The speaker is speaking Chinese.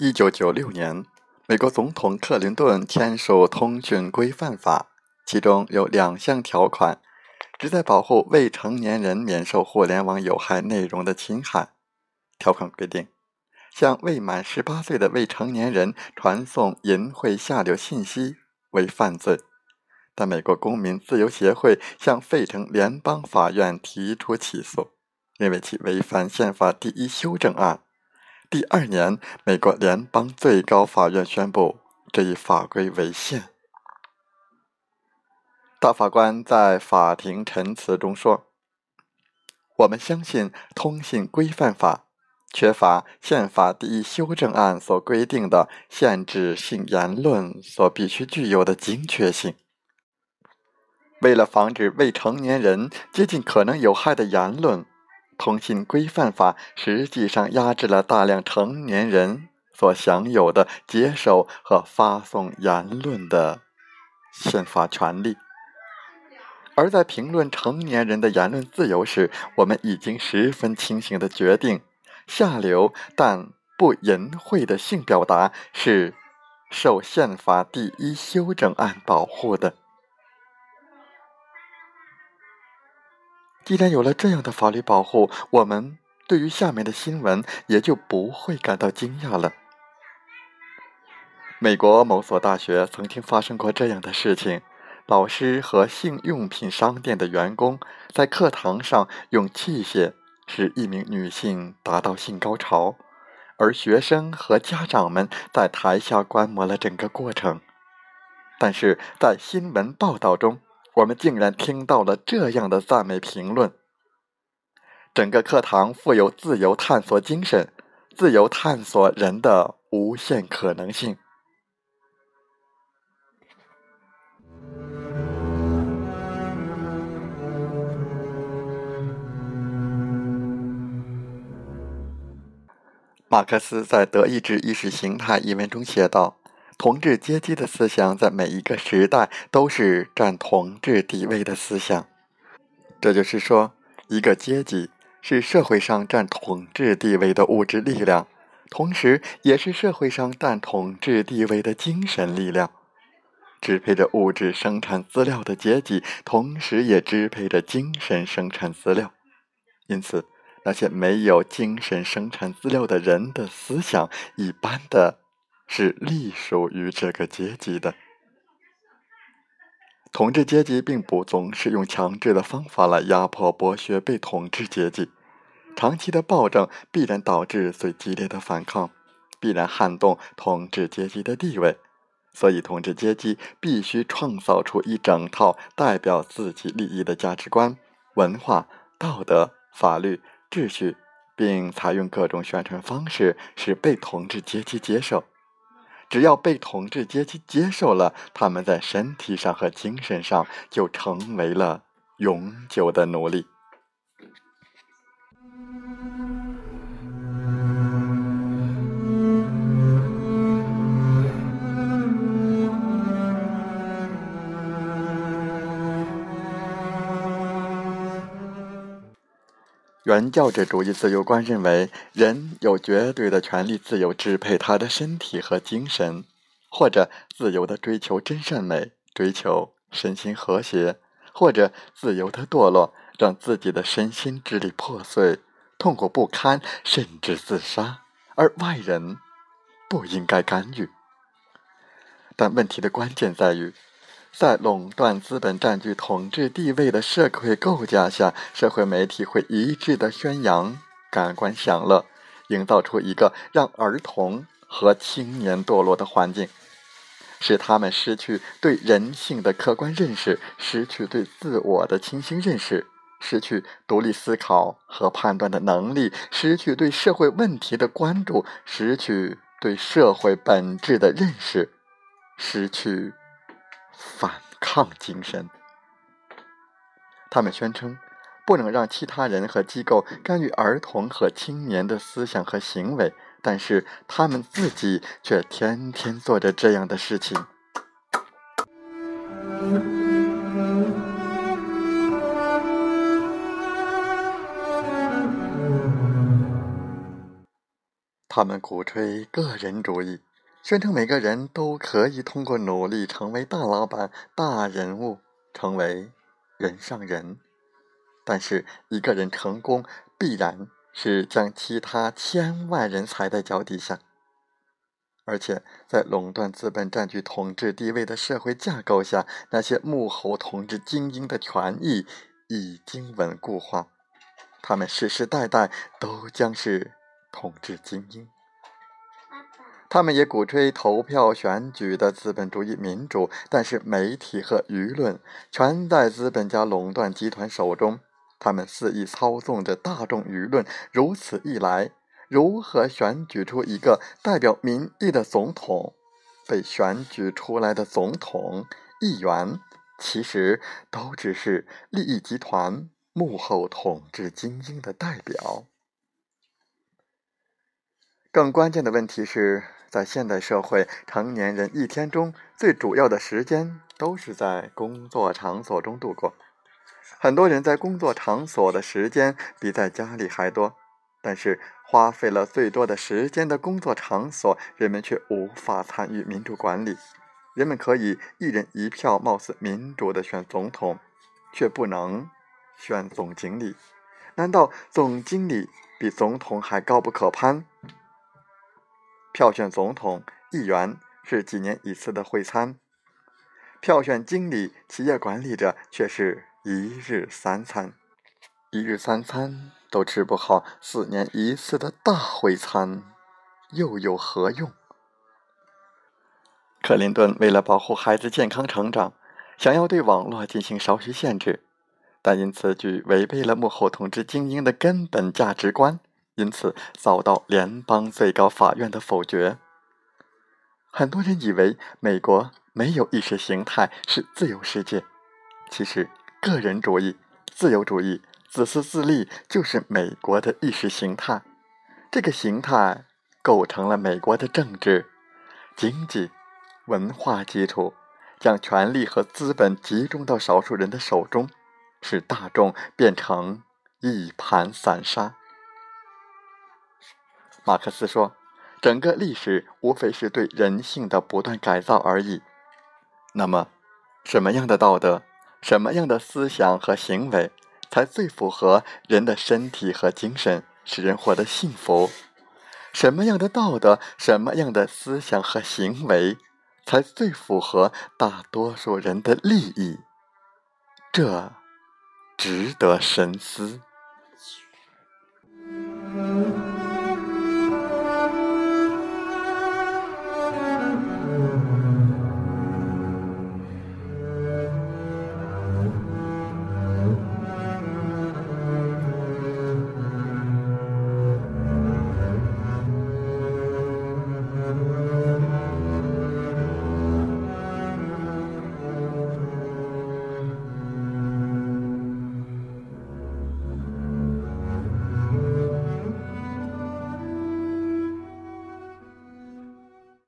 一九九六年，美国总统克林顿签署《通讯规范法》，其中有两项条款，旨在保护未成年人免受互联网有害内容的侵害。条款规定，向未满十八岁的未成年人传送淫秽下流信息为犯罪。但美国公民自由协会向费城联邦法院提出起诉，认为其违反宪法第一修正案。第二年，美国联邦最高法院宣布这一法规违宪。大法官在法庭陈词中说：“我们相信通信规范法缺乏宪法第一修正案所规定的限制性言论所必须具有的精确性。为了防止未成年人接近可能有害的言论。”通信规范法实际上压制了大量成年人所享有的接受和发送言论的宪法权利，而在评论成年人的言论自由时，我们已经十分清醒的决定，下流但不淫秽的性表达是受宪法第一修正案保护的。既然有了这样的法律保护，我们对于下面的新闻也就不会感到惊讶了。美国某所大学曾经发生过这样的事情：老师和性用品商店的员工在课堂上用器械使一名女性达到性高潮，而学生和家长们在台下观摩了整个过程。但是在新闻报道中，我们竟然听到了这样的赞美评论：整个课堂富有自由探索精神，自由探索人的无限可能性。马克思在《德意志意识形态》一文中写道。统治阶级的思想在每一个时代都是占统治地位的思想，这就是说，一个阶级是社会上占统治地位的物质力量，同时也是社会上占统治地位的精神力量。支配着物质生产资料的阶级，同时也支配着精神生产资料。因此，那些没有精神生产资料的人的思想，一般的。是隶属于这个阶级的。统治阶级并不总是用强制的方法来压迫剥削被统治阶级，长期的暴政必然导致最激烈的反抗，必然撼动统治阶级的地位。所以，统治阶级必须创造出一整套代表自己利益的价值观、文化、道德、法律、秩序，并采用各种宣传方式使被统治阶级接受。只要被统治阶级接受了，他们在身体上和精神上就成为了永久的奴隶。原教旨主义自由观认为，人有绝对的权利自由支配他的身体和精神，或者自由的追求真善美，追求身心和谐，或者自由的堕落，让自己的身心支离破碎，痛苦不堪，甚至自杀，而外人不应该干预。但问题的关键在于。在垄断资本占据统治地位的社会构架下，社会媒体会一致的宣扬感官享乐，营造出一个让儿童和青年堕落的环境，使他们失去对人性的客观认识，失去对自我的清醒认识，失去独立思考和判断的能力，失去对社会问题的关注，失去对社会本质的认识，失去反抗精神。他们宣称。不能让其他人和机构干预儿童和青年的思想和行为，但是他们自己却天天做着这样的事情。他们鼓吹个人主义，宣称每个人都可以通过努力成为大老板、大人物，成为人上人。但是，一个人成功，必然是将其他千万人踩在脚底下。而且，在垄断资本占据统治地位的社会架构下，那些幕后统治精英的权益已经稳固化，他们世世代代都将是统治精英。他们也鼓吹投票选举的资本主义民主，但是媒体和舆论全在资本家垄断集团手中。他们肆意操纵着大众舆论，如此一来，如何选举出一个代表民意的总统？被选举出来的总统、议员，其实都只是利益集团幕后统治精英的代表。更关键的问题是在现代社会，成年人一天中最主要的时间都是在工作场所中度过。很多人在工作场所的时间比在家里还多，但是花费了最多的时间的工作场所，人们却无法参与民主管理。人们可以一人一票，貌似民主的选总统，却不能选总经理。难道总经理比总统还高不可攀？票选总统、议员是几年一次的会餐，票选经理、企业管理者却是。一日三餐，一日三餐都吃不好，四年一次的大会餐又有何用？克林顿为了保护孩子健康成长，想要对网络进行少许限制，但因此举违背了幕后统治精英的根本价值观，因此遭到联邦最高法院的否决。很多人以为美国没有意识形态是自由世界，其实。个人主义、自由主义、自私自利，就是美国的意识形态。这个形态构成了美国的政治、经济、文化基础，将权力和资本集中到少数人的手中，使大众变成一盘散沙。马克思说：“整个历史无非是对人性的不断改造而已。”那么，什么样的道德？什么样的思想和行为才最符合人的身体和精神，使人获得幸福？什么样的道德、什么样的思想和行为才最符合大多数人的利益？这值得深思。